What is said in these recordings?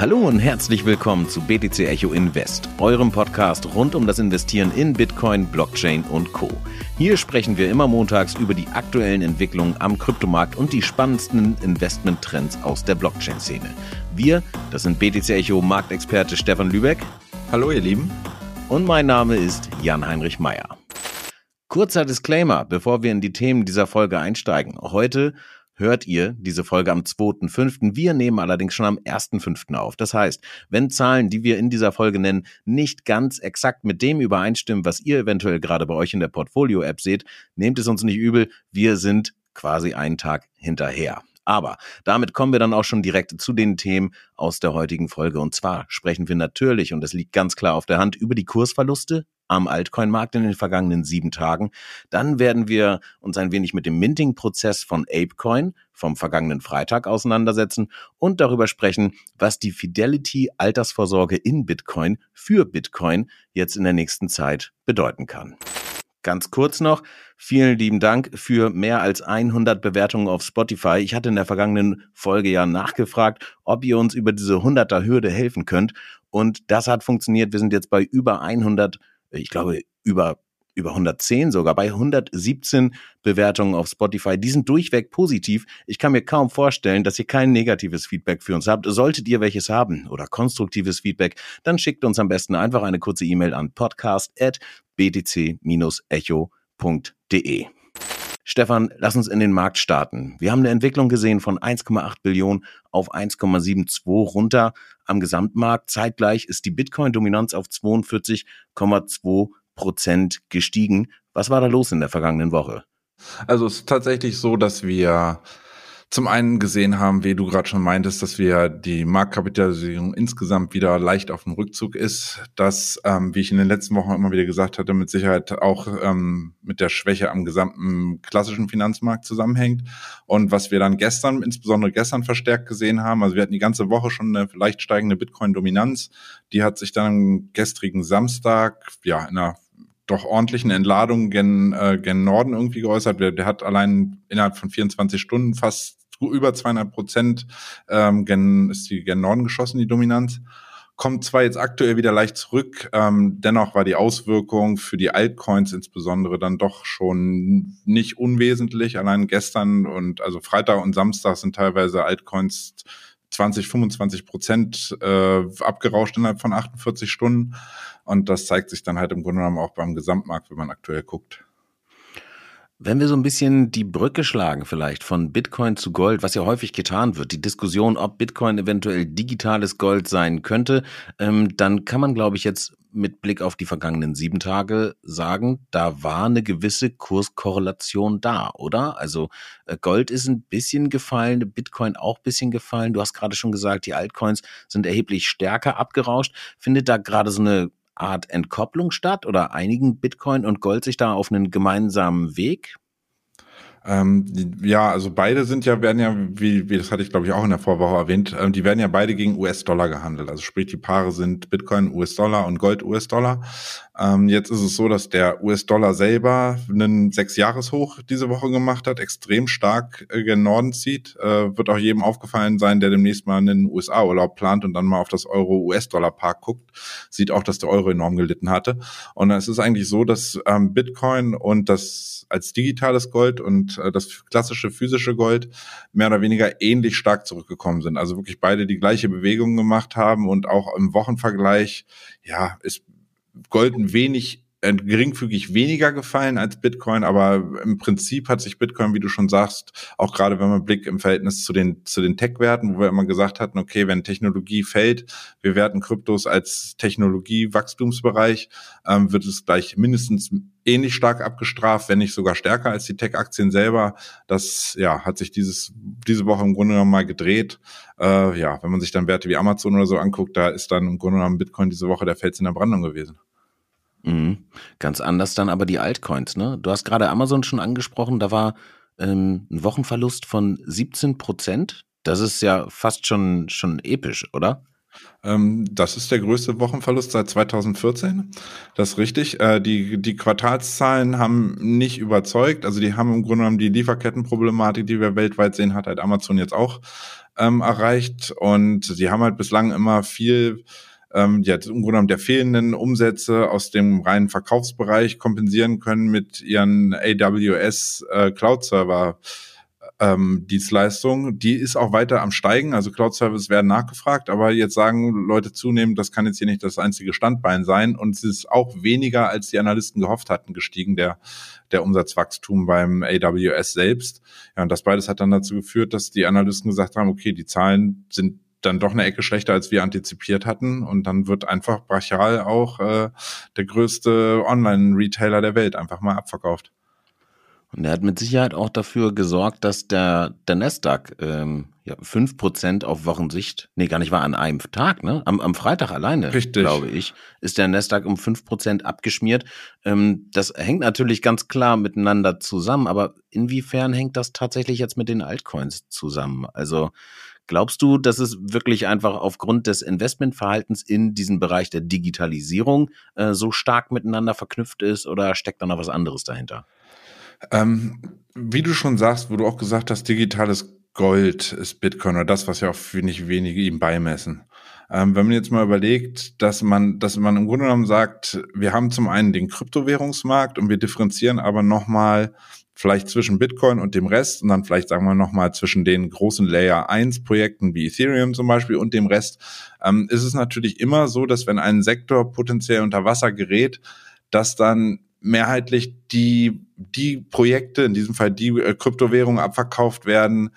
Hallo und herzlich willkommen zu BTC Echo Invest, eurem Podcast rund um das Investieren in Bitcoin, Blockchain und Co. Hier sprechen wir immer montags über die aktuellen Entwicklungen am Kryptomarkt und die spannendsten Investmenttrends aus der Blockchain-Szene. Wir, das sind BTC Echo Marktexperte Stefan Lübeck. Hallo ihr Lieben. Und mein Name ist Jan-Heinrich Meyer. Kurzer Disclaimer, bevor wir in die Themen dieser Folge einsteigen. Heute hört ihr diese Folge am 2.5. Wir nehmen allerdings schon am 1.5. auf. Das heißt, wenn Zahlen, die wir in dieser Folge nennen, nicht ganz exakt mit dem übereinstimmen, was ihr eventuell gerade bei euch in der Portfolio-App seht, nehmt es uns nicht übel. Wir sind quasi einen Tag hinterher. Aber damit kommen wir dann auch schon direkt zu den Themen aus der heutigen Folge. Und zwar sprechen wir natürlich, und das liegt ganz klar auf der Hand, über die Kursverluste am Altcoin-Markt in den vergangenen sieben Tagen. Dann werden wir uns ein wenig mit dem Minting-Prozess von ApeCoin vom vergangenen Freitag auseinandersetzen und darüber sprechen, was die Fidelity-Altersvorsorge in Bitcoin für Bitcoin jetzt in der nächsten Zeit bedeuten kann. Ganz kurz noch, vielen lieben Dank für mehr als 100 Bewertungen auf Spotify. Ich hatte in der vergangenen Folge ja nachgefragt, ob ihr uns über diese 100er Hürde helfen könnt. Und das hat funktioniert. Wir sind jetzt bei über 100, ich glaube, über über 110 sogar, bei 117 Bewertungen auf Spotify. Die sind durchweg positiv. Ich kann mir kaum vorstellen, dass ihr kein negatives Feedback für uns habt. Solltet ihr welches haben oder konstruktives Feedback, dann schickt uns am besten einfach eine kurze E-Mail an podcast.btc-echo.de. Stefan, lass uns in den Markt starten. Wir haben eine Entwicklung gesehen von 1,8 Billionen auf 1,72 runter am Gesamtmarkt. Zeitgleich ist die Bitcoin-Dominanz auf 42,2 Prozent gestiegen. Was war da los in der vergangenen Woche? Also es ist tatsächlich so, dass wir zum einen gesehen haben, wie du gerade schon meintest, dass wir die Marktkapitalisierung insgesamt wieder leicht auf dem Rückzug ist, dass, ähm, wie ich in den letzten Wochen immer wieder gesagt hatte, mit Sicherheit auch ähm, mit der Schwäche am gesamten klassischen Finanzmarkt zusammenhängt. Und was wir dann gestern, insbesondere gestern verstärkt gesehen haben, also wir hatten die ganze Woche schon eine leicht steigende Bitcoin-Dominanz, die hat sich dann am gestrigen Samstag, ja, in einer doch ordentlichen Entladung gen, äh, gen Norden irgendwie geäußert. Der, der hat allein innerhalb von 24 Stunden fast über 200 Prozent ähm, gen, ist die gen Norden geschossen, die Dominanz. Kommt zwar jetzt aktuell wieder leicht zurück, ähm, dennoch war die Auswirkung für die Altcoins insbesondere dann doch schon nicht unwesentlich. Allein gestern und also Freitag und Samstag sind teilweise Altcoins 20, 25 Prozent äh, abgerauscht innerhalb von 48 Stunden. Und das zeigt sich dann halt im Grunde genommen auch beim Gesamtmarkt, wenn man aktuell guckt. Wenn wir so ein bisschen die Brücke schlagen, vielleicht von Bitcoin zu Gold, was ja häufig getan wird, die Diskussion, ob Bitcoin eventuell digitales Gold sein könnte, ähm, dann kann man, glaube ich, jetzt mit Blick auf die vergangenen sieben Tage sagen, da war eine gewisse Kurskorrelation da, oder? Also äh, Gold ist ein bisschen gefallen, Bitcoin auch ein bisschen gefallen. Du hast gerade schon gesagt, die Altcoins sind erheblich stärker abgerauscht. Findet da gerade so eine Art Entkopplung statt oder einigen Bitcoin und Gold sich da auf einen gemeinsamen Weg? Ähm, ja, also beide sind ja, werden ja, wie, wie das hatte ich glaube ich auch in der Vorwoche erwähnt, ähm, die werden ja beide gegen US-Dollar gehandelt. Also sprich, die Paare sind Bitcoin US-Dollar und Gold US-Dollar. Ähm, jetzt ist es so, dass der US-Dollar selber einen Sechs-Jahres-Hoch diese Woche gemacht hat, extrem stark äh, gen Norden zieht. Äh, wird auch jedem aufgefallen sein, der demnächst mal einen USA-Urlaub plant und dann mal auf das Euro-US-Dollar-Park guckt, sieht auch, dass der Euro enorm gelitten hatte. Und es ist eigentlich so, dass ähm, Bitcoin und das als digitales Gold und äh, das klassische physische Gold mehr oder weniger ähnlich stark zurückgekommen sind. Also wirklich beide die gleiche Bewegung gemacht haben und auch im Wochenvergleich, ja, ist Gold ein wenig geringfügig weniger gefallen als Bitcoin, aber im Prinzip hat sich Bitcoin, wie du schon sagst, auch gerade wenn man Blick im Verhältnis zu den zu den Tech-Werten, wo wir immer gesagt hatten, okay, wenn Technologie fällt, wir werten Kryptos als Technologie-Wachstumsbereich, ähm, wird es gleich mindestens ähnlich stark abgestraft, wenn nicht sogar stärker als die Tech-Aktien selber. Das ja hat sich dieses diese Woche im Grunde genommen mal gedreht. Äh, ja, wenn man sich dann Werte wie Amazon oder so anguckt, da ist dann im Grunde genommen Bitcoin diese Woche der Fels in der Brandung gewesen. Mhm. Ganz anders dann aber die Altcoins, ne? Du hast gerade Amazon schon angesprochen, da war ähm, ein Wochenverlust von 17 Prozent. Das ist ja fast schon, schon episch, oder? Ähm, das ist der größte Wochenverlust seit 2014. Das ist richtig. Äh, die, die Quartalszahlen haben nicht überzeugt. Also die haben im Grunde genommen die Lieferkettenproblematik, die wir weltweit sehen, hat halt Amazon jetzt auch ähm, erreicht und sie haben halt bislang immer viel ähm, ja, im Grunde genommen der fehlenden Umsätze aus dem reinen Verkaufsbereich kompensieren können mit ihren AWS äh, Cloud Server ähm, Dienstleistung, die ist auch weiter am Steigen. Also Cloud-Service werden nachgefragt, aber jetzt sagen Leute zunehmend, das kann jetzt hier nicht das einzige Standbein sein. Und es ist auch weniger, als die Analysten gehofft hatten, gestiegen, der, der Umsatzwachstum beim AWS selbst. Ja, und das beides hat dann dazu geführt, dass die Analysten gesagt haben, okay, die Zahlen sind dann doch eine Ecke schlechter, als wir antizipiert hatten. Und dann wird einfach brachial auch äh, der größte Online-Retailer der Welt einfach mal abverkauft. Und er hat mit Sicherheit auch dafür gesorgt, dass der, der Nasdaq ähm, ja, 5% auf Wochensicht, nee, gar nicht war an einem Tag, ne? Am, am Freitag alleine, Richtig. glaube ich, ist der Nasdaq um 5% abgeschmiert. Ähm, das hängt natürlich ganz klar miteinander zusammen, aber inwiefern hängt das tatsächlich jetzt mit den Altcoins zusammen? Also Glaubst du, dass es wirklich einfach aufgrund des Investmentverhaltens in diesen Bereich der Digitalisierung äh, so stark miteinander verknüpft ist oder steckt da noch was anderes dahinter? Ähm, wie du schon sagst, wo du auch gesagt hast, digitales Gold ist Bitcoin oder das, was ja auch nicht wenige ihm beimessen. Ähm, wenn man jetzt mal überlegt, dass man, dass man im Grunde genommen sagt, wir haben zum einen den Kryptowährungsmarkt und wir differenzieren aber nochmal vielleicht zwischen Bitcoin und dem Rest und dann vielleicht sagen wir nochmal zwischen den großen Layer 1 Projekten wie Ethereum zum Beispiel und dem Rest, ähm, ist es natürlich immer so, dass wenn ein Sektor potenziell unter Wasser gerät, dass dann mehrheitlich die, die Projekte, in diesem Fall die äh, Kryptowährungen abverkauft werden,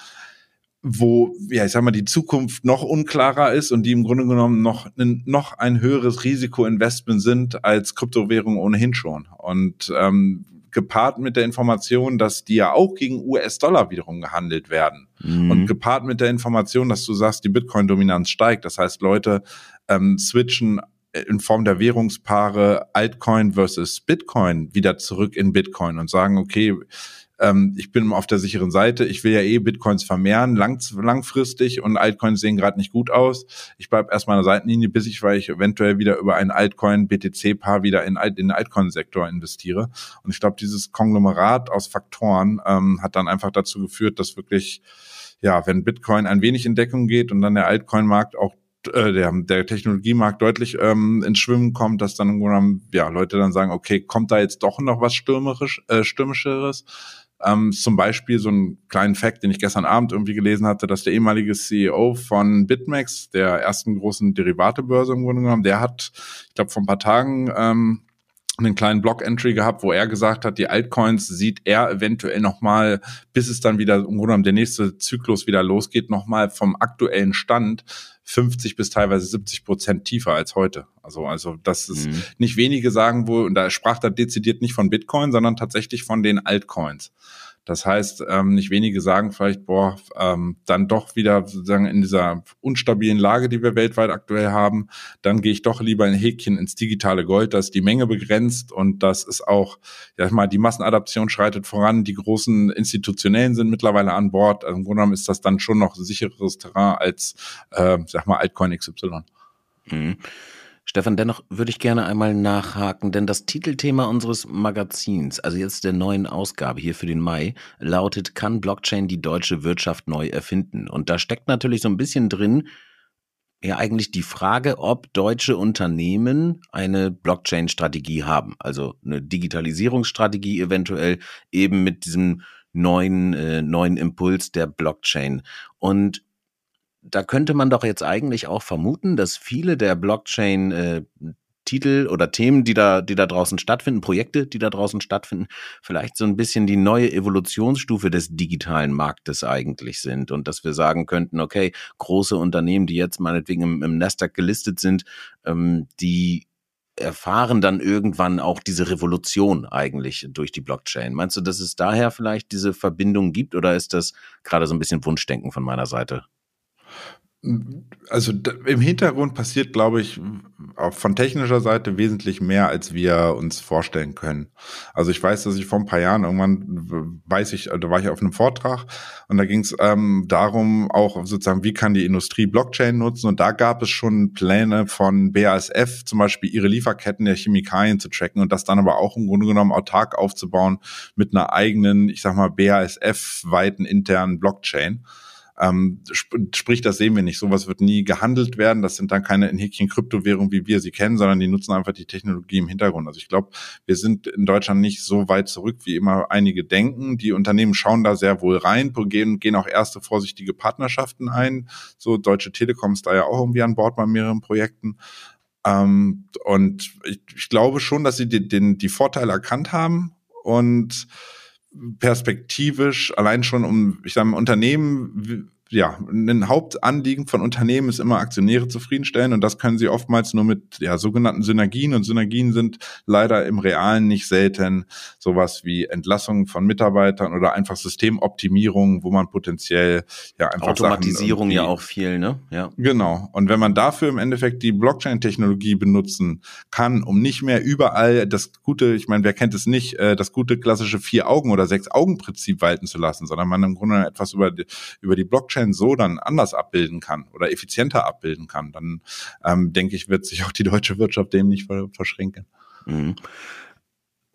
wo, ja, ich sag mal, die Zukunft noch unklarer ist und die im Grunde genommen noch, ein, noch ein höheres Risikoinvestment sind als Kryptowährungen ohnehin schon. Und ähm, gepaart mit der Information, dass die ja auch gegen US-Dollar wiederum gehandelt werden. Mhm. Und gepaart mit der Information, dass du sagst, die Bitcoin-Dominanz steigt. Das heißt, Leute ähm, switchen in Form der Währungspaare Altcoin versus Bitcoin wieder zurück in Bitcoin und sagen, okay, ähm, ich bin auf der sicheren Seite, ich will ja eh Bitcoins vermehren, lang, langfristig und Altcoins sehen gerade nicht gut aus. Ich bleibe erstmal an der Seitenlinie, bis ich, weil ich eventuell wieder über ein Altcoin-BTC-Paar wieder in, in den Altcoin-Sektor investiere. Und ich glaube, dieses Konglomerat aus Faktoren ähm, hat dann einfach dazu geführt, dass wirklich ja, wenn Bitcoin ein wenig in Deckung geht und dann der Altcoin-Markt auch äh, der, der Technologiemarkt deutlich ähm, ins Schwimmen kommt, dass dann ja, Leute dann sagen, okay, kommt da jetzt doch noch was stürmerisch, äh, stürmischeres? Ähm, zum Beispiel so einen kleinen Fact, den ich gestern Abend irgendwie gelesen hatte, dass der ehemalige CEO von BitMEX, der ersten großen Derivatebörse im Grunde genommen, der hat, ich glaube, vor ein paar Tagen ähm, einen kleinen Blog-Entry gehabt, wo er gesagt hat, die Altcoins sieht er eventuell nochmal, bis es dann wieder im Grunde genommen der nächste Zyklus wieder losgeht, nochmal vom aktuellen Stand 50 bis teilweise 70 Prozent tiefer als heute. Also, also das ist mhm. nicht wenige sagen wohl, und da sprach er dezidiert nicht von Bitcoin, sondern tatsächlich von den Altcoins. Das heißt, ähm, nicht wenige sagen vielleicht, boah, ähm, dann doch wieder sozusagen in dieser unstabilen Lage, die wir weltweit aktuell haben, dann gehe ich doch lieber ein Häkchen ins digitale Gold, da ist die Menge begrenzt und das ist auch, ja mal, die Massenadaption schreitet voran, die großen Institutionellen sind mittlerweile an Bord. Also Im Grunde genommen ist das dann schon noch sichereres Terrain als, äh, sag mal, Altcoin XY. Mhm. Stefan, dennoch würde ich gerne einmal nachhaken, denn das Titelthema unseres Magazins, also jetzt der neuen Ausgabe hier für den Mai, lautet, kann Blockchain die deutsche Wirtschaft neu erfinden? Und da steckt natürlich so ein bisschen drin, ja eigentlich die Frage, ob deutsche Unternehmen eine Blockchain-Strategie haben, also eine Digitalisierungsstrategie eventuell eben mit diesem neuen äh, neuen Impuls der Blockchain. Und da könnte man doch jetzt eigentlich auch vermuten, dass viele der Blockchain äh, Titel oder Themen, die da, die da draußen stattfinden, Projekte, die da draußen stattfinden, vielleicht so ein bisschen die neue Evolutionsstufe des digitalen Marktes eigentlich sind und dass wir sagen könnten, okay, große Unternehmen, die jetzt meinetwegen im, im Nasdaq gelistet sind, ähm, die erfahren dann irgendwann auch diese Revolution eigentlich durch die Blockchain. Meinst du, dass es daher vielleicht diese Verbindung gibt oder ist das gerade so ein bisschen Wunschdenken von meiner Seite? Also im Hintergrund passiert, glaube ich, von technischer Seite wesentlich mehr, als wir uns vorstellen können. Also ich weiß, dass ich vor ein paar Jahren irgendwann weiß ich, da war ich auf einem Vortrag und da ging es ähm, darum, auch sozusagen, wie kann die Industrie Blockchain nutzen und da gab es schon Pläne von BASF, zum Beispiel ihre Lieferketten der Chemikalien zu tracken und das dann aber auch im Grunde genommen autark aufzubauen mit einer eigenen, ich sag mal, BASF-weiten internen Blockchain. Ähm, sp sprich, das sehen wir nicht. Sowas wird nie gehandelt werden. Das sind dann keine in Häkchen Kryptowährungen, wie wir sie kennen, sondern die nutzen einfach die Technologie im Hintergrund. Also ich glaube, wir sind in Deutschland nicht so weit zurück, wie immer einige denken. Die Unternehmen schauen da sehr wohl rein, gehen, gehen auch erste vorsichtige Partnerschaften ein. So Deutsche Telekom ist da ja auch irgendwie an Bord bei mehreren Projekten. Ähm, und ich, ich, glaube schon, dass sie die, den, die Vorteile erkannt haben und perspektivisch allein schon um, ich sage mal, Unternehmen ja, ein Hauptanliegen von Unternehmen ist immer Aktionäre zufriedenstellen und das können sie oftmals nur mit ja, sogenannten Synergien und Synergien sind leider im Realen nicht selten sowas wie Entlassungen von Mitarbeitern oder einfach Systemoptimierung, wo man potenziell ja einfach Automatisierung ja auch viel, ne? Ja. Genau. Und wenn man dafür im Endeffekt die Blockchain-Technologie benutzen kann, um nicht mehr überall das gute, ich meine, wer kennt es nicht, äh, das gute klassische vier Augen oder sechs Augen Prinzip walten zu lassen, sondern man im Grunde etwas über die, über die Blockchain Blockchain so dann anders abbilden kann oder effizienter abbilden kann, dann ähm, denke ich, wird sich auch die deutsche Wirtschaft dem nicht verschränken. Mhm.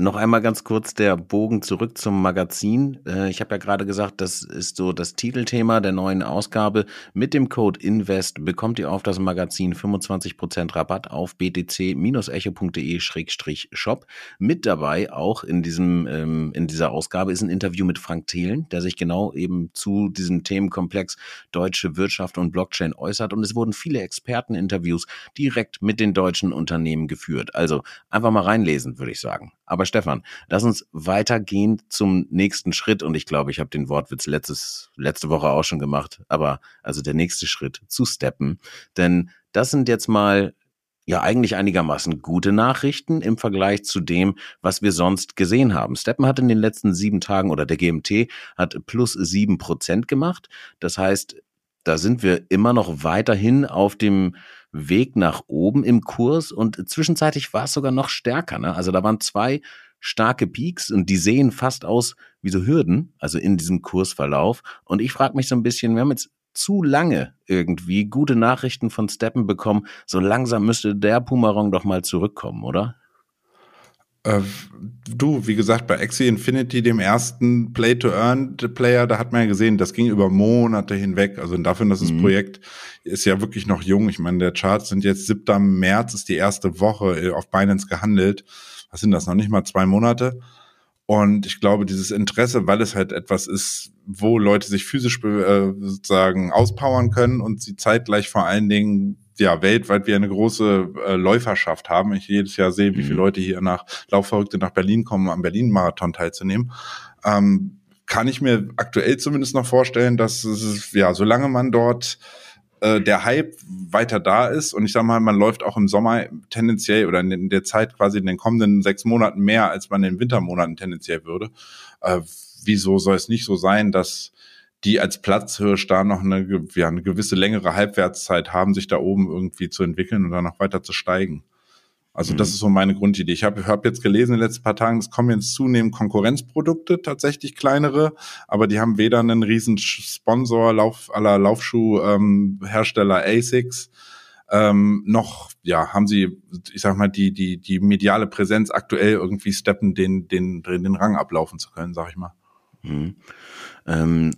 Noch einmal ganz kurz der Bogen zurück zum Magazin. Äh, ich habe ja gerade gesagt, das ist so das Titelthema der neuen Ausgabe. Mit dem Code INVEST bekommt ihr auf das Magazin 25% Rabatt auf btc-echo.de-shop. Mit dabei auch in diesem ähm, in dieser Ausgabe ist ein Interview mit Frank Thelen, der sich genau eben zu diesem Themenkomplex deutsche Wirtschaft und Blockchain äußert. Und es wurden viele Experteninterviews direkt mit den deutschen Unternehmen geführt. Also einfach mal reinlesen, würde ich sagen. Aber Stefan, lass uns weitergehen zum nächsten Schritt. Und ich glaube, ich habe den Wortwitz letztes, letzte Woche auch schon gemacht. Aber also der nächste Schritt zu steppen. Denn das sind jetzt mal ja eigentlich einigermaßen gute Nachrichten im Vergleich zu dem, was wir sonst gesehen haben. Steppen hat in den letzten sieben Tagen oder der GMT hat plus sieben Prozent gemacht. Das heißt, da sind wir immer noch weiterhin auf dem Weg nach oben im Kurs und zwischenzeitlich war es sogar noch stärker. Ne? Also da waren zwei starke Peaks und die sehen fast aus wie so Hürden, also in diesem Kursverlauf. Und ich frage mich so ein bisschen, wir haben jetzt zu lange irgendwie gute Nachrichten von Steppen bekommen. So langsam müsste der Pumarong doch mal zurückkommen, oder? Äh, du, wie gesagt, bei Axie Infinity, dem ersten Play-to-Earn-Player, da hat man ja gesehen, das ging über Monate hinweg. Also dafür, dass das mhm. Projekt ist ja wirklich noch jung. Ich meine, der Charts sind jetzt 7. März, ist die erste Woche äh, auf Binance gehandelt. Was sind das, noch nicht mal zwei Monate? Und ich glaube, dieses Interesse, weil es halt etwas ist, wo Leute sich physisch äh, sozusagen auspowern können und sie zeitgleich vor allen Dingen ja weltweit wir eine große äh, Läuferschaft haben. Ich jedes Jahr sehe, wie viele mhm. Leute hier nach Laufverrückte nach Berlin kommen, am Berlin-Marathon teilzunehmen. Ähm, kann ich mir aktuell zumindest noch vorstellen, dass es, ja, solange man dort äh, der Hype weiter da ist und ich sag mal, man läuft auch im Sommer tendenziell oder in der Zeit quasi in den kommenden sechs Monaten mehr, als man in den Wintermonaten tendenziell würde. Äh, wieso soll es nicht so sein, dass die als Platzhirsch da noch eine, ja, eine gewisse längere Halbwertszeit haben, sich da oben irgendwie zu entwickeln und dann noch weiter zu steigen. Also das mhm. ist so meine Grundidee. Ich habe hab jetzt gelesen in den letzten paar Tagen, es kommen jetzt zunehmend Konkurrenzprodukte, tatsächlich kleinere, aber die haben weder einen riesen Sponsor Lauf, aller Laufschuhhersteller ähm, ASICS, ähm, noch ja haben sie, ich sag mal, die die die mediale Präsenz aktuell irgendwie steppen, den den den Rang ablaufen zu können, sag ich mal. Mhm. Ähm,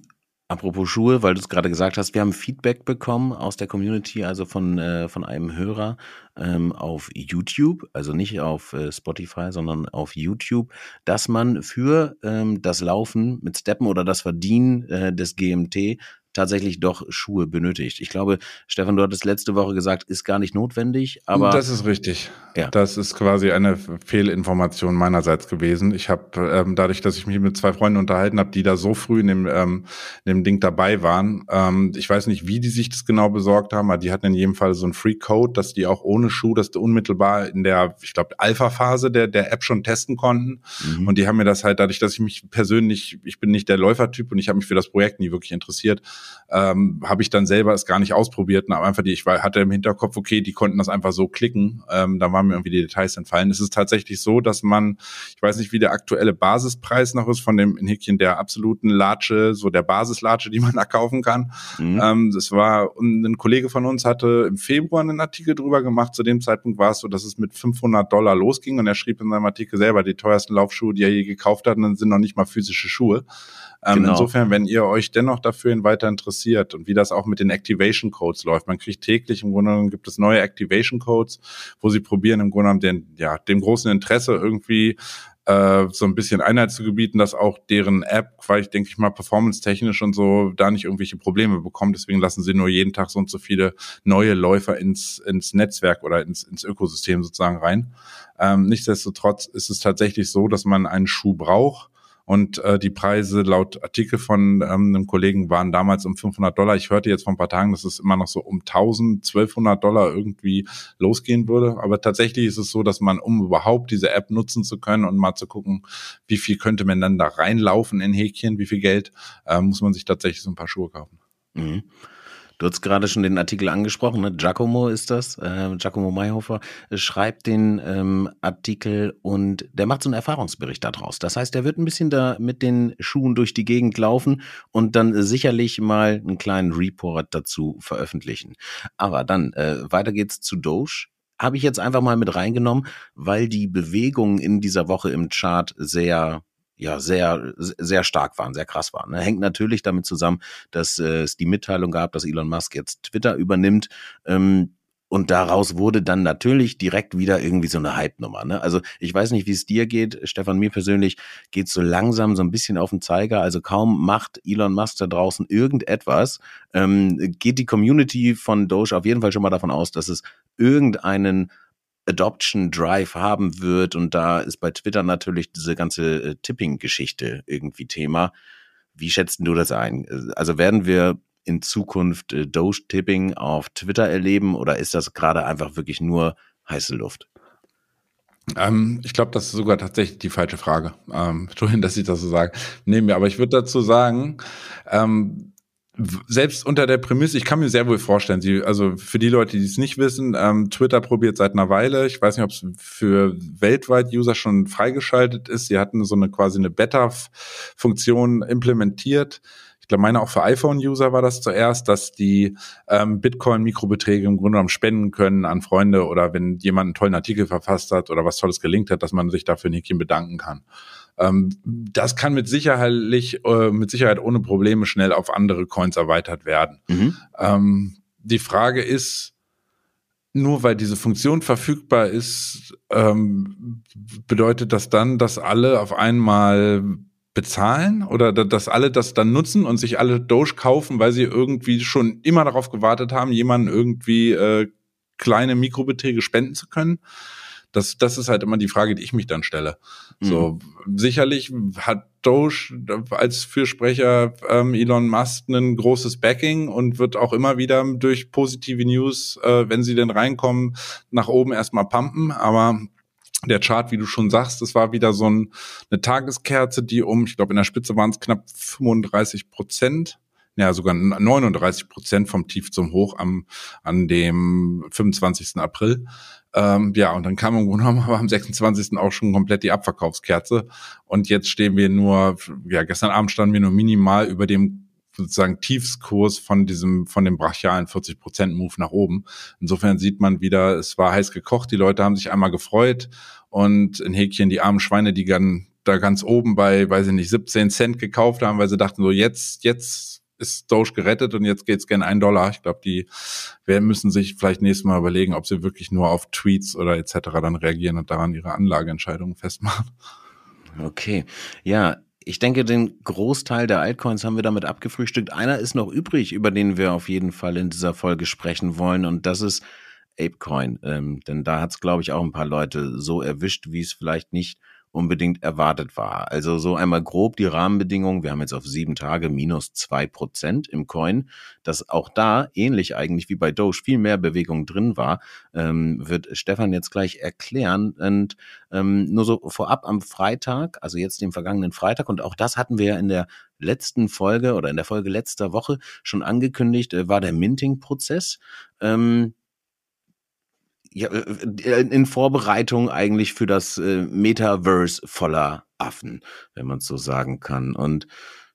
Apropos Schuhe, weil du es gerade gesagt hast, wir haben Feedback bekommen aus der Community, also von, äh, von einem Hörer ähm, auf YouTube, also nicht auf äh, Spotify, sondern auf YouTube, dass man für ähm, das Laufen mit Steppen oder das Verdienen äh, des GMT tatsächlich doch Schuhe benötigt. Ich glaube, Stefan, du hattest letzte Woche gesagt, ist gar nicht notwendig, aber. Das ist richtig. Ja. Das ist quasi eine Fehlinformation meinerseits gewesen. Ich habe ähm, dadurch, dass ich mich mit zwei Freunden unterhalten habe, die da so früh in dem, ähm, in dem Ding dabei waren. Ähm, ich weiß nicht, wie die sich das genau besorgt haben, aber die hatten in jedem Fall so einen Free Code, dass die auch ohne Schuh, dass die unmittelbar in der, ich glaube, Alpha-Phase der, der App schon testen konnten. Mhm. Und die haben mir das halt dadurch, dass ich mich persönlich, ich bin nicht der Läufertyp und ich habe mich für das Projekt nie wirklich interessiert, ähm, habe ich dann selber es gar nicht ausprobiert und einfach die, ich war, hatte im Hinterkopf, okay, die konnten das einfach so klicken. Ähm, da waren mir irgendwie die Details entfallen. Es ist tatsächlich so, dass man, ich weiß nicht, wie der aktuelle Basispreis noch ist von dem in Häkchen der absoluten Latsche, so der Basislatsche, die man da kaufen kann. Mhm. Ähm, das war, ein Kollege von uns hatte im Februar einen Artikel drüber gemacht. Zu dem Zeitpunkt war es so, dass es mit 500 Dollar losging und er schrieb in seinem Artikel selber, die teuersten Laufschuhe, die er je gekauft hat, sind noch nicht mal physische Schuhe. Ähm, genau. Insofern, wenn ihr euch dennoch dafür weiter interessiert und wie das auch mit den Activation Codes läuft. Man kriegt täglich im Grunde genommen gibt es neue Activation Codes, wo sie probieren im Grunde genommen den, ja, dem großen Interesse irgendwie äh, so ein bisschen Einheit zu gebieten, dass auch deren App, weil ich denke ich mal performance-technisch und so da nicht irgendwelche Probleme bekommt. Deswegen lassen sie nur jeden Tag so und so viele neue Läufer ins, ins Netzwerk oder ins, ins Ökosystem sozusagen rein. Ähm, nichtsdestotrotz ist es tatsächlich so, dass man einen Schuh braucht und äh, die Preise laut Artikel von ähm, einem Kollegen waren damals um 500 Dollar. Ich hörte jetzt vor ein paar Tagen, dass es immer noch so um 1000, 1200 Dollar irgendwie losgehen würde. Aber tatsächlich ist es so, dass man, um überhaupt diese App nutzen zu können und mal zu gucken, wie viel könnte man dann da reinlaufen in Häkchen, wie viel Geld, äh, muss man sich tatsächlich so ein paar Schuhe kaufen. Mhm. Du hast gerade schon den Artikel angesprochen, ne? Giacomo ist das, äh, Giacomo Mayhofer äh, schreibt den ähm, Artikel und der macht so einen Erfahrungsbericht daraus. Das heißt, er wird ein bisschen da mit den Schuhen durch die Gegend laufen und dann sicherlich mal einen kleinen Report dazu veröffentlichen. Aber dann, äh, weiter geht's zu Doge habe ich jetzt einfach mal mit reingenommen, weil die Bewegungen in dieser Woche im Chart sehr ja sehr, sehr stark waren, sehr krass waren. Ne? Hängt natürlich damit zusammen, dass äh, es die Mitteilung gab, dass Elon Musk jetzt Twitter übernimmt. Ähm, und daraus wurde dann natürlich direkt wieder irgendwie so eine Hype-Nummer. Ne? Also ich weiß nicht, wie es dir geht, Stefan, mir persönlich geht so langsam so ein bisschen auf den Zeiger. Also kaum macht Elon Musk da draußen irgendetwas, ähm, geht die Community von Doge auf jeden Fall schon mal davon aus, dass es irgendeinen Adoption Drive haben wird. Und da ist bei Twitter natürlich diese ganze äh, Tipping-Geschichte irgendwie Thema. Wie schätzt du das ein? Also werden wir in Zukunft äh, Doge-Tipping auf Twitter erleben oder ist das gerade einfach wirklich nur heiße Luft? Ähm, ich glaube, das ist sogar tatsächlich die falsche Frage. Ähm, Entschuldigung, dass ich das so sage. Nee, mir, aber ich würde dazu sagen, ähm, selbst unter der Prämisse, ich kann mir sehr wohl vorstellen, sie, also für die Leute, die es nicht wissen, ähm, Twitter probiert seit einer Weile, ich weiß nicht, ob es für weltweit User schon freigeschaltet ist, sie hatten so eine quasi eine Beta-Funktion implementiert. Ich glaube, meine auch für iPhone-User war das zuerst, dass die ähm, Bitcoin-Mikrobeträge im Grunde genommen spenden können an Freunde oder wenn jemand einen tollen Artikel verfasst hat oder was Tolles gelingt hat, dass man sich dafür ein Häkchen bedanken kann. Ähm, das kann mit Sicherheit, äh, mit Sicherheit ohne Probleme schnell auf andere Coins erweitert werden. Mhm. Ähm, die Frage ist, nur weil diese Funktion verfügbar ist, ähm, bedeutet das dann, dass alle auf einmal bezahlen oder dass alle das dann nutzen und sich alle Doge kaufen, weil sie irgendwie schon immer darauf gewartet haben, jemanden irgendwie äh, kleine Mikrobeträge spenden zu können? Das, das ist halt immer die Frage, die ich mich dann stelle. Mhm. So, sicherlich hat Doge als Fürsprecher ähm, Elon Musk ein großes Backing und wird auch immer wieder durch positive News, äh, wenn sie denn reinkommen, nach oben erstmal pumpen. Aber der Chart, wie du schon sagst, das war wieder so ein, eine Tageskerze, die um, ich glaube, in der Spitze waren es knapp 35 Prozent ja sogar 39 Prozent vom Tief zum Hoch am an dem 25. April. Ähm, ja, und dann kam im Grunde genommen aber am 26. auch schon komplett die Abverkaufskerze. Und jetzt stehen wir nur, ja, gestern Abend standen wir nur minimal über dem sozusagen Tiefskurs von diesem, von dem brachialen 40% Move nach oben. Insofern sieht man wieder, es war heiß gekocht, die Leute haben sich einmal gefreut und in Häkchen die armen Schweine, die dann da ganz oben bei, weiß ich nicht, 17 Cent gekauft haben, weil sie dachten so, jetzt, jetzt ist Doge gerettet und jetzt geht's gern ein Dollar. Ich glaube, die wir müssen sich vielleicht nächstes Mal überlegen, ob sie wirklich nur auf Tweets oder etc. dann reagieren und daran ihre Anlageentscheidungen festmachen. Okay, ja, ich denke, den Großteil der Altcoins haben wir damit abgefrühstückt. Einer ist noch übrig, über den wir auf jeden Fall in dieser Folge sprechen wollen, und das ist Apecoin. Ähm, denn da hat es, glaube ich, auch ein paar Leute so erwischt, wie es vielleicht nicht unbedingt erwartet war. Also so einmal grob die Rahmenbedingungen. Wir haben jetzt auf sieben Tage minus zwei Prozent im Coin. Dass auch da, ähnlich eigentlich wie bei Doge, viel mehr Bewegung drin war, ähm, wird Stefan jetzt gleich erklären. Und ähm, nur so vorab am Freitag, also jetzt dem vergangenen Freitag, und auch das hatten wir ja in der letzten Folge oder in der Folge letzter Woche schon angekündigt, äh, war der Minting-Prozess. Ähm, ja, äh, äh, in Vorbereitung eigentlich für das äh, Metaverse voller Affen, wenn man es so sagen kann. Und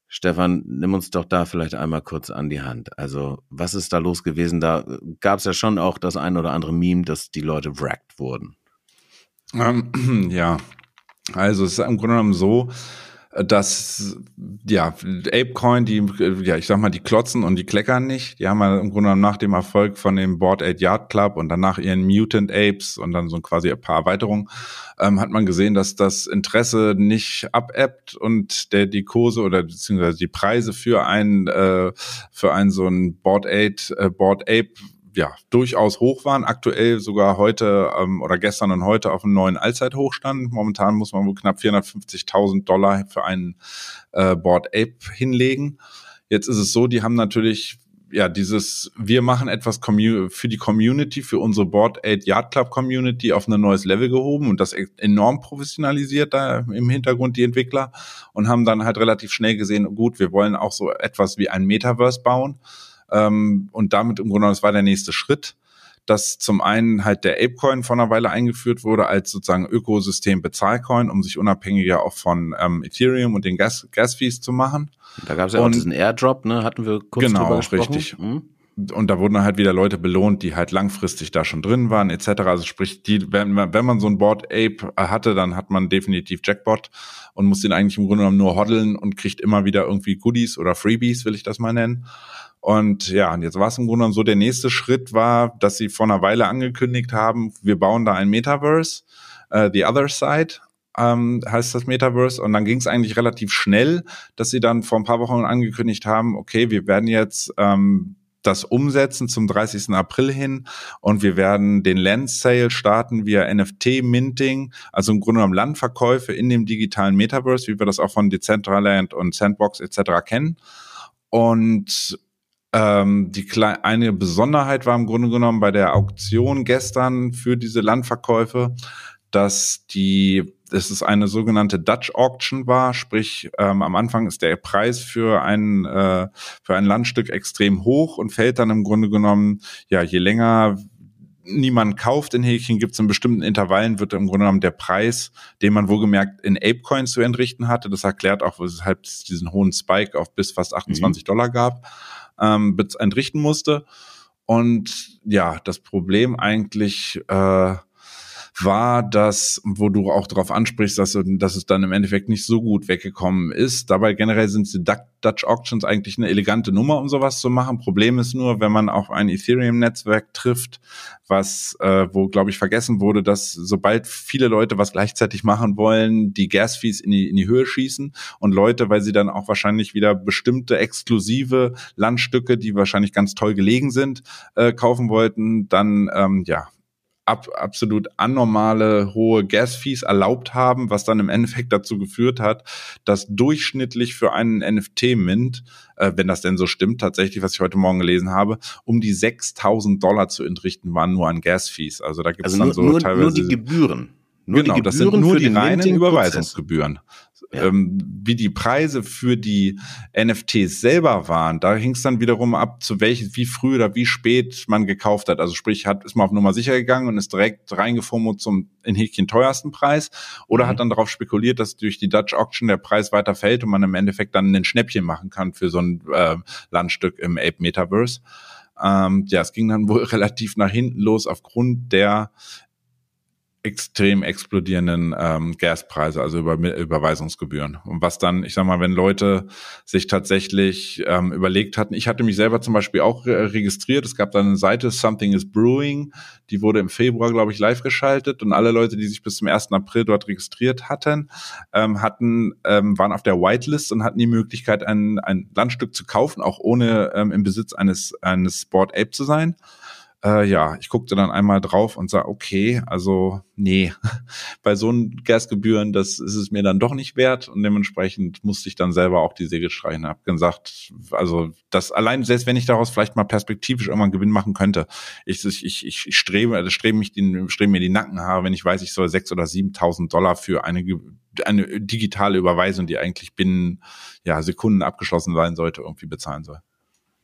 Stefan, nimm uns doch da vielleicht einmal kurz an die Hand. Also, was ist da los gewesen? Da gab es ja schon auch das ein oder andere Meme, dass die Leute wrackt wurden. Ähm, ja, also es ist im Grunde genommen so, dass ja Apecoin, die ja ich sag mal die klotzen und die kleckern nicht. Die haben ja im Grunde genommen nach dem Erfolg von dem Board 8 Yard Club und danach ihren Mutant Apes und dann so quasi ein paar Erweiterungen ähm, hat man gesehen, dass das Interesse nicht abebbt und der die Kurse oder beziehungsweise die Preise für ein äh, für ein so ein Board 8 äh, Board Ape ja, durchaus hoch waren. Aktuell sogar heute ähm, oder gestern und heute auf einem neuen Allzeithochstand. Momentan muss man wohl knapp 450.000 Dollar für einen äh, Board Ape hinlegen. Jetzt ist es so, die haben natürlich ja, dieses, wir machen etwas für die Community, für unsere Board 8 Yard Club Community auf ein neues Level gehoben und das e-, enorm professionalisiert da im Hintergrund die Entwickler und haben dann halt relativ schnell gesehen, gut, wir wollen auch so etwas wie ein Metaverse bauen ähm, und damit im Grunde genommen, das war der nächste Schritt, dass zum einen halt der Apecoin vor einer Weile eingeführt wurde als sozusagen Ökosystem Bezahlcoin, um sich unabhängiger auch von ähm, Ethereum und den Gas, Gas-Fees zu machen. Da gab es ja und, auch diesen Airdrop, ne? Hatten wir kurz genau, drüber gesprochen. richtig. Mhm. Und da wurden halt wieder Leute belohnt, die halt langfristig da schon drin waren, etc. Also sprich, die, wenn, man, wenn man so ein Board Ape hatte, dann hat man definitiv Jackpot und muss den eigentlich im Grunde genommen nur hoddeln und kriegt immer wieder irgendwie Goodies oder Freebies, will ich das mal nennen. Und ja, und jetzt war es im Grunde genommen so, der nächste Schritt war, dass sie vor einer Weile angekündigt haben, wir bauen da ein Metaverse, uh, The Other Side ähm, heißt das Metaverse. Und dann ging es eigentlich relativ schnell, dass sie dann vor ein paar Wochen angekündigt haben, okay, wir werden jetzt ähm, das umsetzen zum 30. April hin und wir werden den Land Sale starten via NFT Minting, also im Grunde genommen Landverkäufe in dem digitalen Metaverse, wie wir das auch von Decentraland und Sandbox etc. kennen. Und ähm, die kleine, eine Besonderheit war im Grunde genommen bei der Auktion gestern für diese Landverkäufe, dass die dass es eine sogenannte Dutch Auction war, sprich ähm, am Anfang ist der Preis für ein äh, für ein Landstück extrem hoch und fällt dann im Grunde genommen ja je länger niemand kauft in Häkchen, gibt es in bestimmten Intervallen, wird im Grunde genommen der Preis, den man wohlgemerkt in Apecoins zu entrichten hatte, das erklärt auch, weshalb es diesen hohen Spike auf bis fast 28 mhm. Dollar gab, ähm, entrichten musste. Und ja, das Problem eigentlich äh, war das, wo du auch darauf ansprichst, dass, dass es dann im Endeffekt nicht so gut weggekommen ist. Dabei generell sind die Dutch Auctions eigentlich eine elegante Nummer, um sowas zu machen. Problem ist nur, wenn man auf ein Ethereum-Netzwerk trifft, was, äh, wo, glaube ich, vergessen wurde, dass sobald viele Leute was gleichzeitig machen wollen, die Gas-Fees in die, in die Höhe schießen und Leute, weil sie dann auch wahrscheinlich wieder bestimmte exklusive Landstücke, die wahrscheinlich ganz toll gelegen sind, äh, kaufen wollten, dann ähm, ja ab, absolut anormale hohe Gas-Fees erlaubt haben, was dann im Endeffekt dazu geführt hat, dass durchschnittlich für einen NFT-Mint, äh, wenn das denn so stimmt, tatsächlich, was ich heute Morgen gelesen habe, um die 6000 Dollar zu entrichten waren nur an Gas-Fees. Also da gibt es also dann nur, so nur, teilweise... Nur die Gebühren. Nur genau, das sind nur die reinen Überweisungsgebühren. Ja. Ähm, wie die Preise für die NFTs selber waren, da hing es dann wiederum ab, zu welches, wie früh oder wie spät man gekauft hat. Also sprich, hat, ist man auf Nummer sicher gegangen und ist direkt reingefummelt zum in Häkchen teuersten Preis oder mhm. hat dann darauf spekuliert, dass durch die Dutch Auction der Preis weiter fällt und man im Endeffekt dann ein Schnäppchen machen kann für so ein äh, Landstück im Ape Metaverse. Ähm, ja, es ging dann wohl relativ nach hinten los aufgrund der extrem explodierenden ähm, Gaspreise, also über, Überweisungsgebühren. Und was dann, ich sag mal, wenn Leute sich tatsächlich ähm, überlegt hatten, ich hatte mich selber zum Beispiel auch re registriert, es gab dann eine Seite Something is Brewing, die wurde im Februar, glaube ich, live geschaltet und alle Leute, die sich bis zum 1. April dort registriert hatten, ähm, hatten ähm, waren auf der Whitelist und hatten die Möglichkeit, ein, ein Landstück zu kaufen, auch ohne ähm, im Besitz eines, eines Sport Ape zu sein. Äh, ja, ich guckte dann einmal drauf und sah, okay, also nee, bei so einen Gasgebühren, das ist es mir dann doch nicht wert und dementsprechend musste ich dann selber auch die Segel streichen. Hab gesagt, also das allein, selbst wenn ich daraus vielleicht mal perspektivisch irgendwann Gewinn machen könnte, ich, ich, ich, ich strebe, also strebe mich die, strebe mir die Nackenhaare, wenn ich weiß, ich soll sechs oder siebentausend Dollar für eine eine digitale Überweisung, die eigentlich binnen ja, Sekunden abgeschlossen sein sollte, irgendwie bezahlen soll.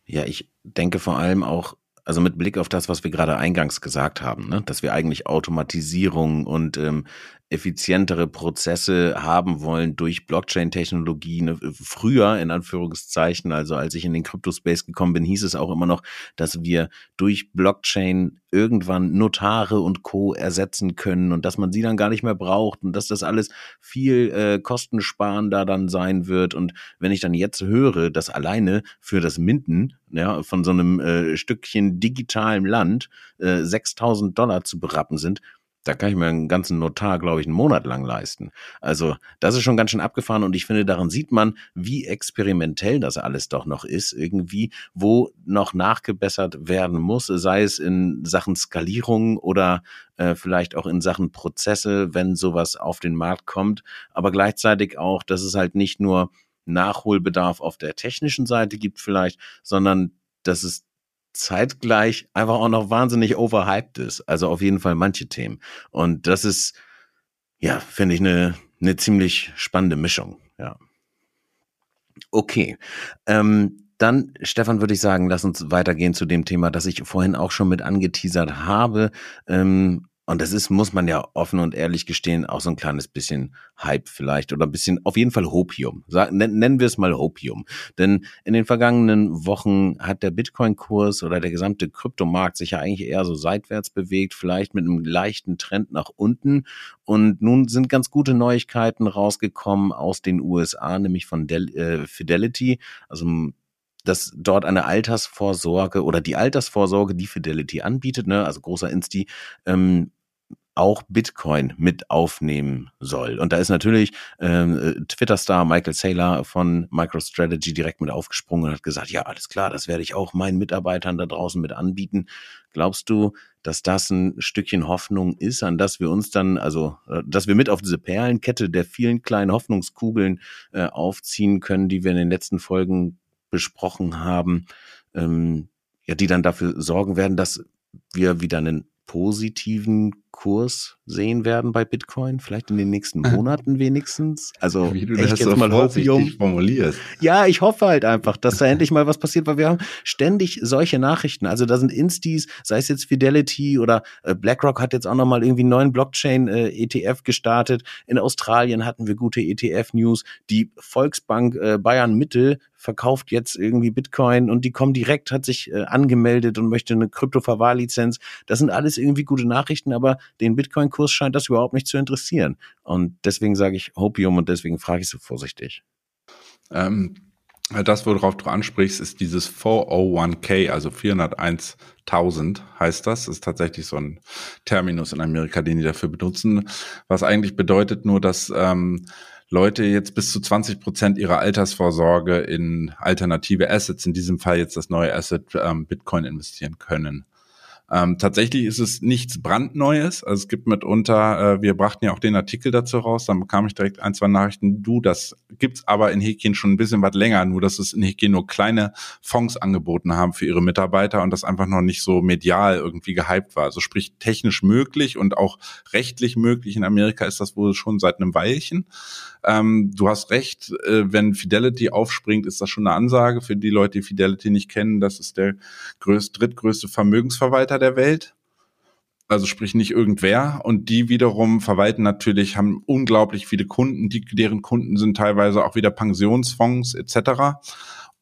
Ja, ich denke vor allem auch, also mit Blick auf das, was wir gerade eingangs gesagt haben, ne? dass wir eigentlich Automatisierung und ähm, effizientere Prozesse haben wollen durch Blockchain-Technologie. Ne, früher, in Anführungszeichen, also als ich in den Crypto-Space gekommen bin, hieß es auch immer noch, dass wir durch Blockchain irgendwann Notare und Co. ersetzen können und dass man sie dann gar nicht mehr braucht und dass das alles viel äh, kostensparender dann sein wird. Und wenn ich dann jetzt höre, dass alleine für das Minden ja, von so einem äh, Stückchen digitalem Land äh, 6000 Dollar zu berappen sind, da kann ich mir einen ganzen Notar, glaube ich, einen Monat lang leisten. Also das ist schon ganz schön abgefahren und ich finde, daran sieht man, wie experimentell das alles doch noch ist, irgendwie, wo noch nachgebessert werden muss, sei es in Sachen Skalierung oder äh, vielleicht auch in Sachen Prozesse, wenn sowas auf den Markt kommt, aber gleichzeitig auch, dass es halt nicht nur Nachholbedarf auf der technischen Seite gibt vielleicht, sondern dass es zeitgleich einfach auch noch wahnsinnig overhyped ist. Also auf jeden Fall manche Themen. Und das ist, ja, finde ich eine, eine ziemlich spannende Mischung, ja. Okay. Ähm, dann, Stefan, würde ich sagen, lass uns weitergehen zu dem Thema, das ich vorhin auch schon mit angeteasert habe. Ähm, und das ist, muss man ja offen und ehrlich gestehen, auch so ein kleines bisschen Hype vielleicht oder ein bisschen, auf jeden Fall Hopium. Nennen wir es mal Hopium. Denn in den vergangenen Wochen hat der Bitcoin-Kurs oder der gesamte Kryptomarkt sich ja eigentlich eher so seitwärts bewegt, vielleicht mit einem leichten Trend nach unten. Und nun sind ganz gute Neuigkeiten rausgekommen aus den USA, nämlich von Del äh, Fidelity, also dass dort eine Altersvorsorge oder die Altersvorsorge, die Fidelity anbietet, ne, also großer Insti, ähm, auch Bitcoin mit aufnehmen soll. Und da ist natürlich ähm, äh, Twitter-Star Michael Saylor von MicroStrategy direkt mit aufgesprungen und hat gesagt, ja, alles klar, das werde ich auch meinen Mitarbeitern da draußen mit anbieten. Glaubst du, dass das ein Stückchen Hoffnung ist, an das wir uns dann, also äh, dass wir mit auf diese Perlenkette der vielen kleinen Hoffnungskugeln äh, aufziehen können, die wir in den letzten Folgen besprochen haben, ähm, ja, die dann dafür sorgen werden, dass wir wieder einen positiven Kurs sehen werden bei Bitcoin, vielleicht in den nächsten Monaten wenigstens. Also wie du das jetzt so mal vorsichtig formulierst. Ja, ich hoffe halt einfach, dass da endlich mal was passiert, weil wir haben ständig solche Nachrichten. Also da sind Instis, sei es jetzt Fidelity oder äh, BlackRock hat jetzt auch noch mal irgendwie einen neuen Blockchain äh, ETF gestartet. In Australien hatten wir gute ETF News. Die Volksbank äh, Bayern Mitte verkauft jetzt irgendwie Bitcoin und die kommen direkt, hat sich äh, angemeldet und möchte eine Krypto-Verwahrlizenz. Das sind alles irgendwie gute Nachrichten, aber den Bitcoin-Kurs scheint das überhaupt nicht zu interessieren. Und deswegen sage ich Hopium und deswegen frage ich so vorsichtig. Ähm, das, worauf du ansprichst, ist dieses 401k, also 401.000 heißt das. Das ist tatsächlich so ein Terminus in Amerika, den die dafür benutzen, was eigentlich bedeutet nur, dass ähm, Leute jetzt bis zu 20 Prozent ihrer Altersvorsorge in alternative Assets, in diesem Fall jetzt das neue Asset ähm, Bitcoin investieren können. Ähm, tatsächlich ist es nichts brandneues. Also es gibt mitunter, äh, wir brachten ja auch den Artikel dazu raus, dann bekam ich direkt ein, zwei Nachrichten, du, das gibt's aber in Häkchen schon ein bisschen was länger, nur dass es in Häkchen nur kleine Fonds angeboten haben für ihre Mitarbeiter und das einfach noch nicht so medial irgendwie gehypt war. Also sprich technisch möglich und auch rechtlich möglich. In Amerika ist das wohl schon seit einem Weilchen. Ähm, du hast recht, äh, wenn Fidelity aufspringt, ist das schon eine Ansage für die Leute, die Fidelity nicht kennen. Das ist der größte, drittgrößte Vermögensverwalter der Welt. Also sprich nicht irgendwer. Und die wiederum verwalten natürlich, haben unglaublich viele Kunden, die, deren Kunden sind teilweise auch wieder Pensionsfonds etc.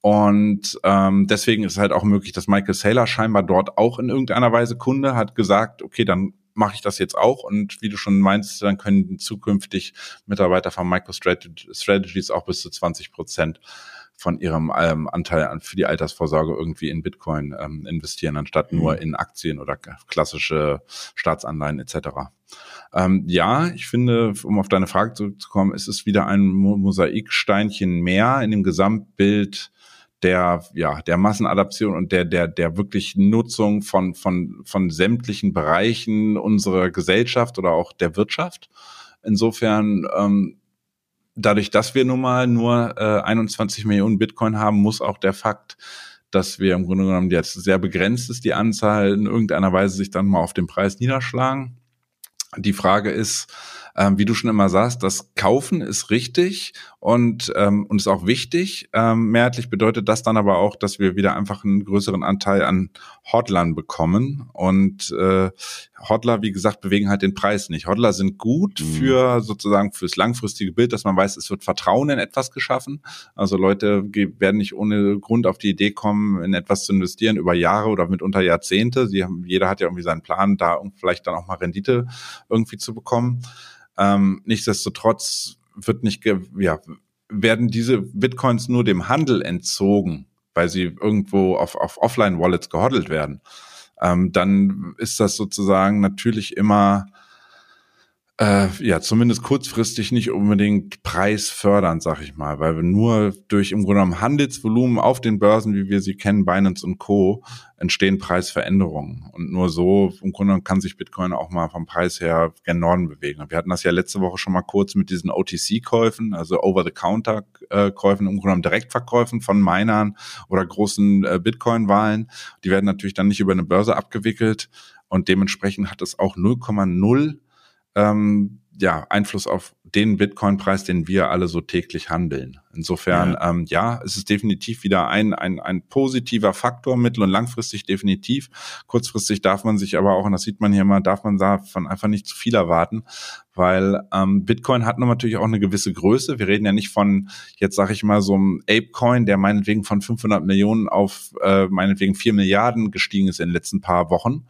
Und ähm, deswegen ist es halt auch möglich, dass Michael Saylor scheinbar dort auch in irgendeiner Weise Kunde hat gesagt, okay, dann mache ich das jetzt auch. Und wie du schon meinst, dann können zukünftig Mitarbeiter von MicroStrategies auch bis zu 20 Prozent von ihrem ähm, Anteil an, für die Altersvorsorge irgendwie in Bitcoin ähm, investieren, anstatt mhm. nur in Aktien oder klassische Staatsanleihen etc. Ähm, ja, ich finde, um auf deine Frage zurückzukommen, ist es wieder ein Mosaiksteinchen mehr in dem Gesamtbild der, ja, der Massenadaption und der, der, der wirklich Nutzung von, von, von sämtlichen Bereichen unserer Gesellschaft oder auch der Wirtschaft. Insofern, ähm, dadurch, dass wir nun mal nur äh, 21 Millionen Bitcoin haben, muss auch der Fakt, dass wir im Grunde genommen jetzt sehr begrenzt ist, die Anzahl in irgendeiner Weise sich dann mal auf den Preis niederschlagen. Die Frage ist, ähm, wie du schon immer sagst, das Kaufen ist richtig und ähm, und ist auch wichtig. Ähm, mehrheitlich bedeutet das dann aber auch, dass wir wieder einfach einen größeren Anteil an Hodlern bekommen und äh, Hodler, wie gesagt, bewegen halt den Preis nicht. Hodler sind gut mhm. für sozusagen fürs langfristige Bild, dass man weiß, es wird Vertrauen in etwas geschaffen. Also Leute werden nicht ohne Grund auf die Idee kommen, in etwas zu investieren über Jahre oder mitunter Jahrzehnte. Sie haben, jeder hat ja irgendwie seinen Plan, da vielleicht dann auch mal Rendite irgendwie zu bekommen. Ähm, nichtsdestotrotz wird nicht, ja, werden diese Bitcoins nur dem Handel entzogen, weil sie irgendwo auf, auf Offline-Wallets gehodelt werden ähm, dann ist das sozusagen natürlich immer äh, ja zumindest kurzfristig nicht unbedingt preisfördernd, sag ich mal, weil wir nur durch im Grunde genommen Handelsvolumen auf den Börsen, wie wir sie kennen, Binance und Co., entstehen Preisveränderungen. Und nur so im Grunde genommen kann sich Bitcoin auch mal vom Preis her gen Norden bewegen. Wir hatten das ja letzte Woche schon mal kurz mit diesen OTC-Käufen, also Over-the-Counter-Käufen, im Grunde genommen Direktverkäufen von Minern oder großen äh, Bitcoin-Wahlen. Die werden natürlich dann nicht über eine Börse abgewickelt und dementsprechend hat es auch 0,0 ähm, ja, Einfluss auf den Bitcoin-Preis, den wir alle so täglich handeln. Insofern, ja, ähm, ja es ist definitiv wieder ein, ein, ein positiver Faktor, mittel- und langfristig definitiv. Kurzfristig darf man sich aber auch, und das sieht man hier mal, darf man davon einfach nicht zu viel erwarten, weil ähm, Bitcoin hat natürlich auch eine gewisse Größe. Wir reden ja nicht von, jetzt sage ich mal, so einem Ape-Coin, der meinetwegen von 500 Millionen auf äh, meinetwegen 4 Milliarden gestiegen ist in den letzten paar Wochen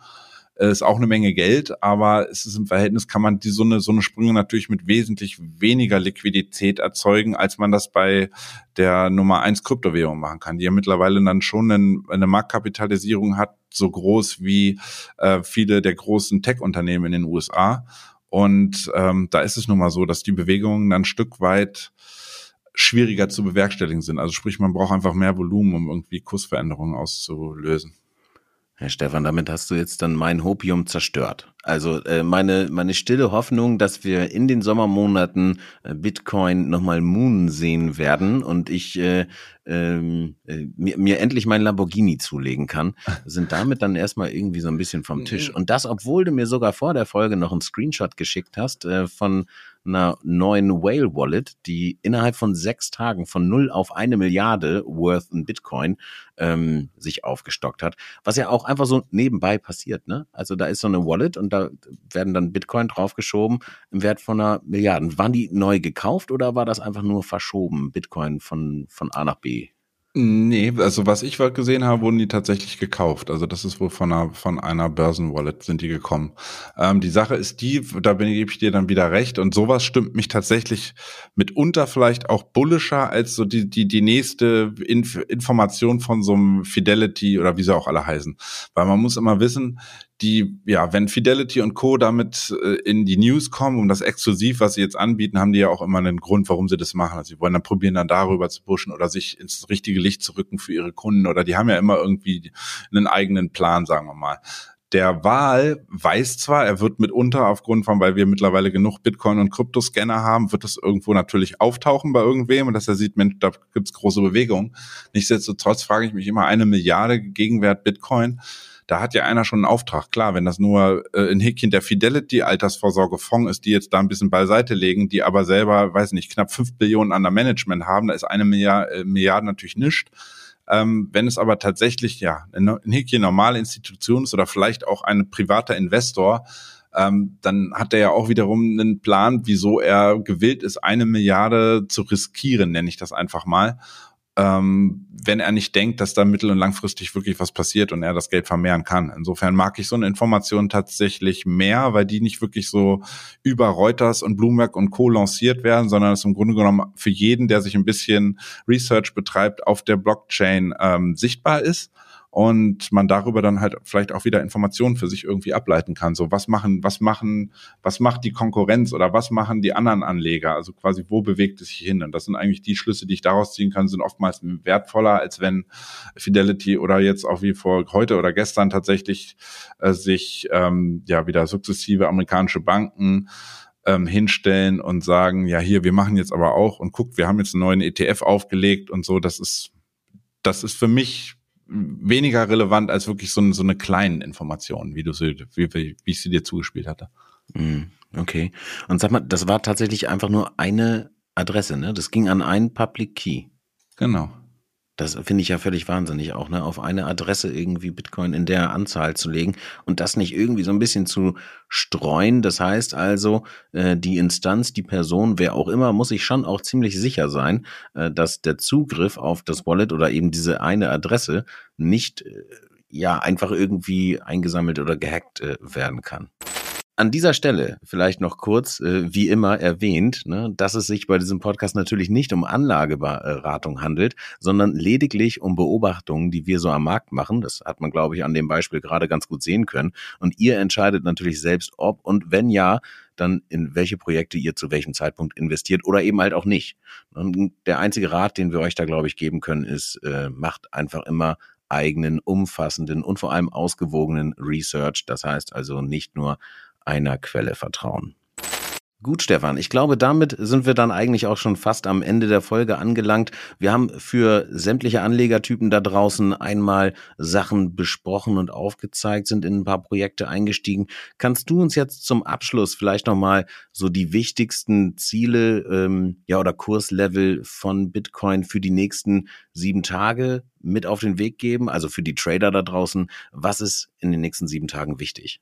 äh, ist auch eine Menge Geld, aber es ist im Verhältnis, kann man die so eine, so eine Sprünge natürlich mit wesentlich weniger Liquidität erzeugen, als man das bei der Nummer eins Kryptowährung machen kann, die ja mittlerweile dann schon eine, eine Marktkapitalisierung hat, so groß wie äh, viele der großen Tech-Unternehmen in den USA. Und ähm, da ist es nun mal so, dass die Bewegungen dann ein Stück weit schwieriger zu bewerkstelligen sind. Also sprich, man braucht einfach mehr Volumen, um irgendwie Kursveränderungen auszulösen. Herr Stefan, damit hast du jetzt dann mein Hopium zerstört. Also äh, meine, meine stille Hoffnung, dass wir in den Sommermonaten äh, Bitcoin nochmal Moon sehen werden und ich äh, ähm, äh, mir, mir endlich mein Lamborghini zulegen kann, sind damit dann erstmal irgendwie so ein bisschen vom Tisch. Und das, obwohl du mir sogar vor der Folge noch einen Screenshot geschickt hast äh, von einer neuen Whale Wallet, die innerhalb von sechs Tagen von null auf eine Milliarde worth in Bitcoin ähm, sich aufgestockt hat, was ja auch einfach so nebenbei passiert. Ne? Also da ist so eine Wallet und da werden dann Bitcoin draufgeschoben im Wert von einer Milliarde. Waren die neu gekauft oder war das einfach nur verschoben, Bitcoin von, von A nach B? Nee, also was ich gesehen habe, wurden die tatsächlich gekauft. Also das ist wohl von einer, von einer Börsenwallet sind die gekommen. Ähm, die Sache ist die, da bin, gebe ich dir dann wieder recht und sowas stimmt mich tatsächlich mitunter vielleicht auch bullischer als so die, die, die nächste Inf Information von so einem Fidelity oder wie sie auch alle heißen. Weil man muss immer wissen, die, ja, wenn Fidelity und Co. damit äh, in die News kommen, um das exklusiv, was sie jetzt anbieten, haben die ja auch immer einen Grund, warum sie das machen. Also sie wollen dann probieren, dann darüber zu pushen oder sich ins richtige Licht zu rücken für ihre Kunden oder die haben ja immer irgendwie einen eigenen Plan, sagen wir mal. Der Wahl weiß zwar, er wird mitunter aufgrund von, weil wir mittlerweile genug Bitcoin und Kryptoscanner haben, wird das irgendwo natürlich auftauchen bei irgendwem und dass er sieht, Mensch, da gibt's große Bewegungen. Nichtsdestotrotz frage ich mich immer, eine Milliarde Gegenwert Bitcoin, da hat ja einer schon einen Auftrag. Klar, wenn das nur äh, ein Häkchen der Fidelity Altersvorsorgefonds ist, die jetzt da ein bisschen beiseite legen, die aber selber, weiß nicht, knapp fünf Billionen an der Management haben, da ist eine Milliarde, äh, Milliarde natürlich nichts. Ähm, wenn es aber tatsächlich ja ein Häkchen normale Institution ist oder vielleicht auch ein privater Investor, ähm, dann hat er ja auch wiederum einen Plan, wieso er gewillt ist, eine Milliarde zu riskieren, nenne ich das einfach mal ähm, wenn er nicht denkt, dass da mittel- und langfristig wirklich was passiert und er das Geld vermehren kann. Insofern mag ich so eine Information tatsächlich mehr, weil die nicht wirklich so über Reuters und Bloomberg und Co. lanciert werden, sondern es im Grunde genommen für jeden, der sich ein bisschen Research betreibt, auf der Blockchain ähm, sichtbar ist und man darüber dann halt vielleicht auch wieder Informationen für sich irgendwie ableiten kann. So, was machen, was machen, was macht die Konkurrenz oder was machen die anderen Anleger? Also quasi, wo bewegt es sich hin? Und das sind eigentlich die Schlüsse, die ich daraus ziehen kann, sind oftmals wertvoller, als wenn Fidelity oder jetzt auch wie vor heute oder gestern tatsächlich äh, sich ähm, ja wieder sukzessive amerikanische Banken ähm, hinstellen und sagen, ja hier, wir machen jetzt aber auch und guckt, wir haben jetzt einen neuen ETF aufgelegt und so, das ist, das ist für mich weniger relevant als wirklich so, so eine kleine Information, wie du sie, wie, wie, ich sie dir zugespielt hatte. Mhm, okay. Und sag mal, das war tatsächlich einfach nur eine Adresse, ne? Das ging an einen Public Key. Genau. Das finde ich ja völlig wahnsinnig auch, ne? Auf eine Adresse irgendwie Bitcoin in der Anzahl zu legen und das nicht irgendwie so ein bisschen zu streuen. Das heißt also, äh, die Instanz, die Person, wer auch immer, muss sich schon auch ziemlich sicher sein, äh, dass der Zugriff auf das Wallet oder eben diese eine Adresse nicht äh, ja einfach irgendwie eingesammelt oder gehackt äh, werden kann. An dieser Stelle vielleicht noch kurz, äh, wie immer erwähnt, ne, dass es sich bei diesem Podcast natürlich nicht um Anlageberatung handelt, sondern lediglich um Beobachtungen, die wir so am Markt machen. Das hat man, glaube ich, an dem Beispiel gerade ganz gut sehen können. Und ihr entscheidet natürlich selbst, ob und wenn ja, dann in welche Projekte ihr zu welchem Zeitpunkt investiert oder eben halt auch nicht. Und der einzige Rat, den wir euch da, glaube ich, geben können, ist, äh, macht einfach immer eigenen, umfassenden und vor allem ausgewogenen Research. Das heißt also nicht nur einer Quelle vertrauen. Gut, Stefan, ich glaube, damit sind wir dann eigentlich auch schon fast am Ende der Folge angelangt. Wir haben für sämtliche Anlegertypen da draußen einmal Sachen besprochen und aufgezeigt, sind in ein paar Projekte eingestiegen. Kannst du uns jetzt zum Abschluss vielleicht nochmal so die wichtigsten Ziele ähm, ja oder Kurslevel von Bitcoin für die nächsten sieben Tage mit auf den Weg geben? Also für die Trader da draußen, was ist in den nächsten sieben Tagen wichtig?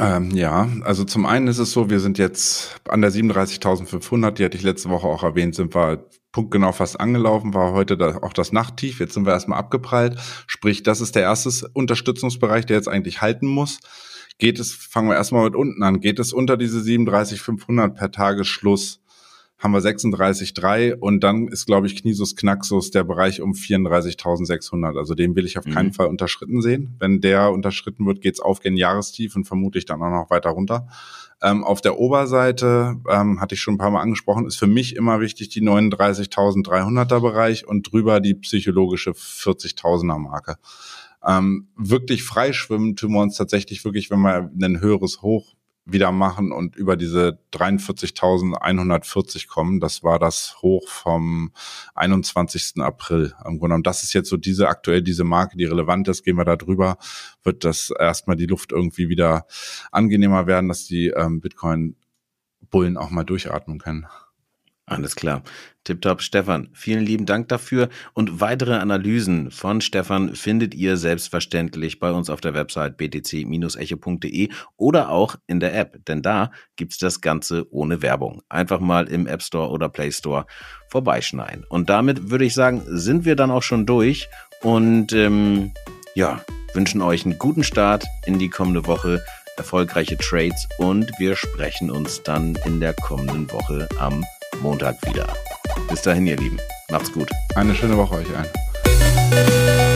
Ähm, ja, also zum einen ist es so, wir sind jetzt an der 37.500, die hatte ich letzte Woche auch erwähnt, sind wir punktgenau fast angelaufen, war heute da auch das Nachttief, jetzt sind wir erstmal abgeprallt, sprich, das ist der erste Unterstützungsbereich, der jetzt eigentlich halten muss. Geht es, fangen wir erstmal mit unten an, geht es unter diese 37.500 per Tagesschluss, haben wir 36,3 und dann ist, glaube ich, Knisus Knaxus der Bereich um 34.600. Also den will ich auf keinen mhm. Fall unterschritten sehen. Wenn der unterschritten wird, geht's auf gen Jahrestief und vermutlich dann auch noch weiter runter. Ähm, auf der Oberseite, ähm, hatte ich schon ein paar Mal angesprochen, ist für mich immer wichtig die 39.300er Bereich und drüber die psychologische 40.000er Marke. Ähm, wirklich freischwimmen tun wir uns tatsächlich wirklich, wenn wir ein höheres Hoch wieder machen und über diese 43.140 kommen. Das war das Hoch vom 21. April. Im Grunde genommen, das ist jetzt so diese aktuell diese Marke, die relevant ist. Gehen wir da drüber, wird das erstmal die Luft irgendwie wieder angenehmer werden, dass die ähm, Bitcoin-Bullen auch mal durchatmen können. Alles klar. Tipptopp, Stefan. Vielen lieben Dank dafür. Und weitere Analysen von Stefan findet ihr selbstverständlich bei uns auf der Website btc-echo.de oder auch in der App, denn da gibt's das Ganze ohne Werbung. Einfach mal im App Store oder Play Store vorbeischneiden. Und damit würde ich sagen, sind wir dann auch schon durch und ähm, ja, wünschen euch einen guten Start in die kommende Woche erfolgreiche Trades und wir sprechen uns dann in der kommenden Woche am Montag wieder. Bis dahin, ihr Lieben. Macht's gut. Eine schöne Woche euch allen.